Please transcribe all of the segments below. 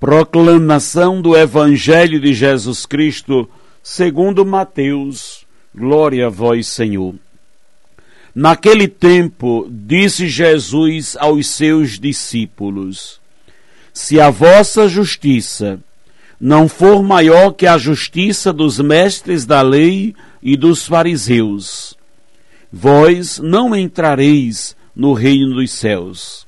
Proclamação do Evangelho de Jesus Cristo, segundo Mateus. Glória a vós, Senhor. Naquele tempo, disse Jesus aos seus discípulos: Se a vossa justiça não for maior que a justiça dos mestres da lei e dos fariseus, vós não entrareis no reino dos céus.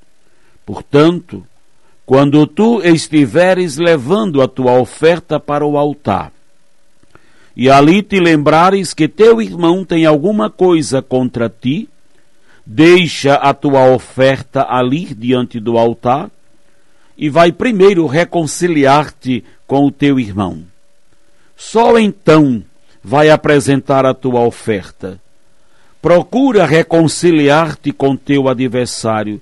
Portanto, quando tu estiveres levando a tua oferta para o altar, e ali te lembrares que teu irmão tem alguma coisa contra ti, deixa a tua oferta ali diante do altar e vai primeiro reconciliar-te com o teu irmão. Só então vai apresentar a tua oferta. Procura reconciliar-te com teu adversário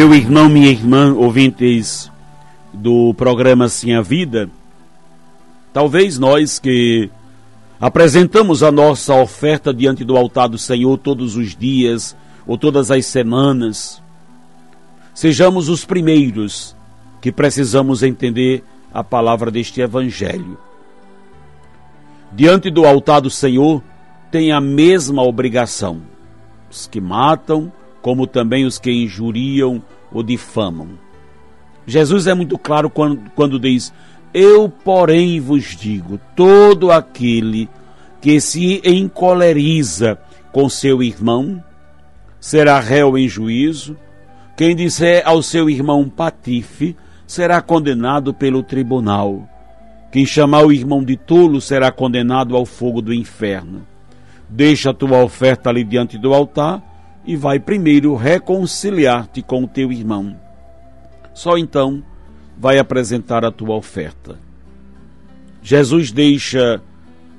Meu irmão, minha irmã, ouvintes do programa Sim a Vida, talvez nós que apresentamos a nossa oferta diante do altar do Senhor todos os dias ou todas as semanas, sejamos os primeiros que precisamos entender a palavra deste Evangelho. Diante do altar do Senhor, tem a mesma obrigação. Os que matam, como também os que injuriam ou difamam. Jesus é muito claro quando, quando diz: Eu, porém, vos digo: todo aquele que se encoleriza com seu irmão será réu em juízo. Quem disser ao seu irmão patife será condenado pelo tribunal. Quem chamar o irmão de tolo será condenado ao fogo do inferno. Deixa a tua oferta ali diante do altar e vai primeiro reconciliar-te com o teu irmão. Só então vai apresentar a tua oferta. Jesus deixa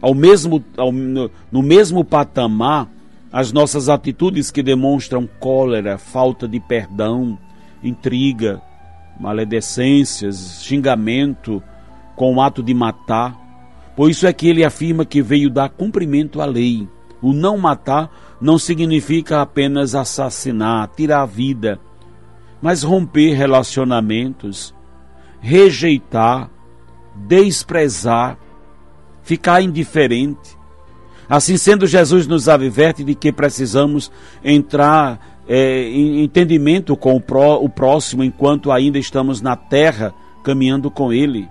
ao mesmo, ao, no mesmo patamar as nossas atitudes que demonstram cólera, falta de perdão, intriga, maledecências, xingamento, com o ato de matar. Por isso é que ele afirma que veio dar cumprimento à lei. O não matar não significa apenas assassinar, tirar a vida, mas romper relacionamentos, rejeitar, desprezar, ficar indiferente. Assim sendo, Jesus nos adverte de que precisamos entrar é, em entendimento com o, pró, o próximo enquanto ainda estamos na terra caminhando com Ele.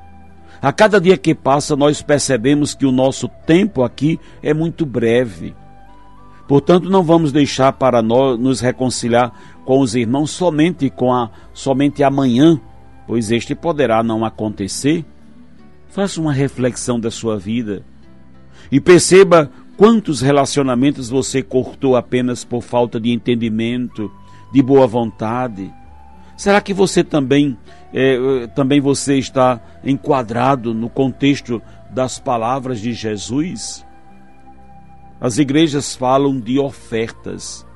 A cada dia que passa, nós percebemos que o nosso tempo aqui é muito breve. Portanto, não vamos deixar para nós nos reconciliar com os irmãos somente com a somente amanhã, pois este poderá não acontecer. Faça uma reflexão da sua vida e perceba quantos relacionamentos você cortou apenas por falta de entendimento, de boa vontade. Será que você também é, também você está enquadrado no contexto das palavras de Jesus? As igrejas falam de ofertas.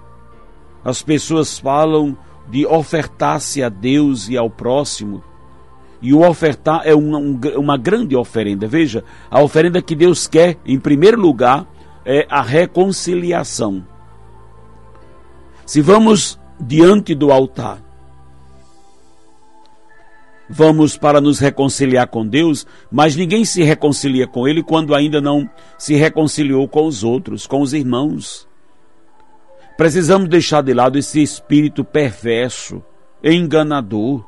As pessoas falam de ofertar-se a Deus e ao próximo. E o ofertar é uma, uma grande oferenda. Veja, a oferenda que Deus quer, em primeiro lugar, é a reconciliação. Se vamos diante do altar, vamos para nos reconciliar com Deus, mas ninguém se reconcilia com Ele quando ainda não se reconciliou com os outros, com os irmãos. Precisamos deixar de lado esse espírito perverso, enganador,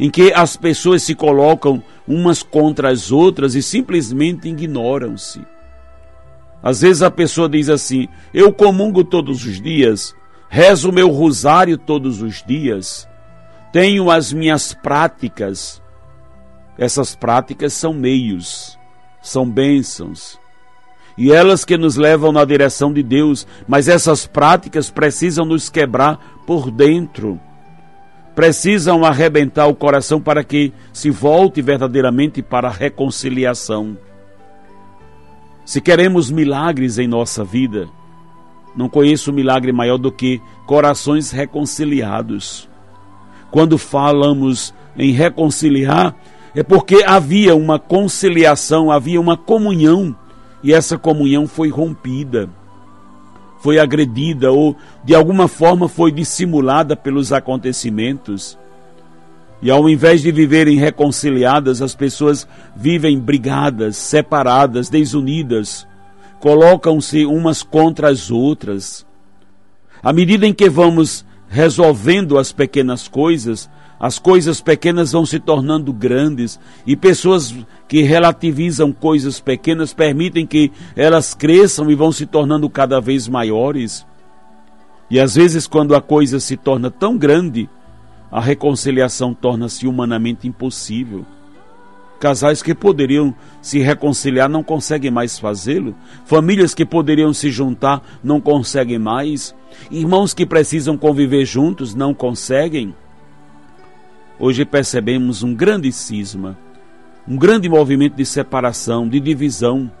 em que as pessoas se colocam umas contra as outras e simplesmente ignoram-se. Às vezes a pessoa diz assim: Eu comungo todos os dias, rezo meu rosário todos os dias, tenho as minhas práticas. Essas práticas são meios, são bênçãos. E elas que nos levam na direção de Deus, mas essas práticas precisam nos quebrar por dentro. Precisam arrebentar o coração para que se volte verdadeiramente para a reconciliação. Se queremos milagres em nossa vida, não conheço milagre maior do que corações reconciliados. Quando falamos em reconciliar, é porque havia uma conciliação, havia uma comunhão, e essa comunhão foi rompida, foi agredida ou de alguma forma foi dissimulada pelos acontecimentos. E ao invés de viverem reconciliadas, as pessoas vivem brigadas, separadas, desunidas colocam-se umas contra as outras. À medida em que vamos resolvendo as pequenas coisas, as coisas pequenas vão se tornando grandes e pessoas que relativizam coisas pequenas permitem que elas cresçam e vão se tornando cada vez maiores. E às vezes, quando a coisa se torna tão grande, a reconciliação torna-se humanamente impossível. Casais que poderiam se reconciliar não conseguem mais fazê-lo. Famílias que poderiam se juntar não conseguem mais. Irmãos que precisam conviver juntos não conseguem. Hoje percebemos um grande cisma, um grande movimento de separação, de divisão,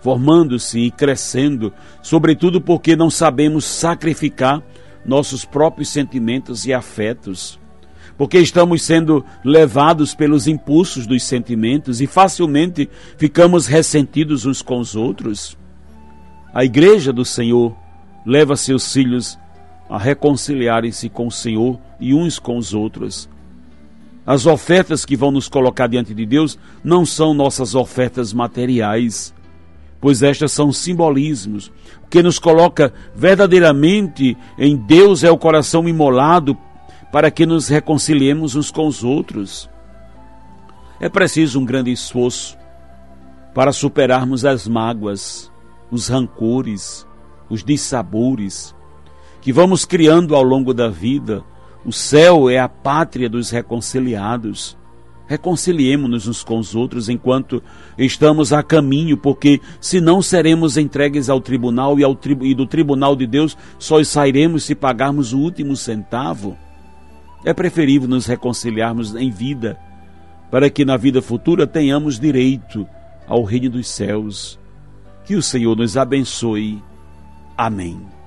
formando-se e crescendo, sobretudo porque não sabemos sacrificar nossos próprios sentimentos e afetos porque estamos sendo levados pelos impulsos dos sentimentos e facilmente ficamos ressentidos uns com os outros. A igreja do Senhor leva seus filhos a reconciliarem-se com o Senhor e uns com os outros. As ofertas que vão nos colocar diante de Deus não são nossas ofertas materiais, pois estas são simbolismos. O que nos coloca verdadeiramente em Deus é o coração imolado para que nos reconciliemos uns com os outros. É preciso um grande esforço para superarmos as mágoas, os rancores, os dissabores que vamos criando ao longo da vida. O céu é a pátria dos reconciliados. Reconciliemos-nos uns com os outros enquanto estamos a caminho, porque senão seremos entregues ao tribunal e, ao tri e do tribunal de Deus só sairemos se pagarmos o último centavo. É preferível nos reconciliarmos em vida, para que na vida futura tenhamos direito ao reino dos céus. Que o Senhor nos abençoe. Amém.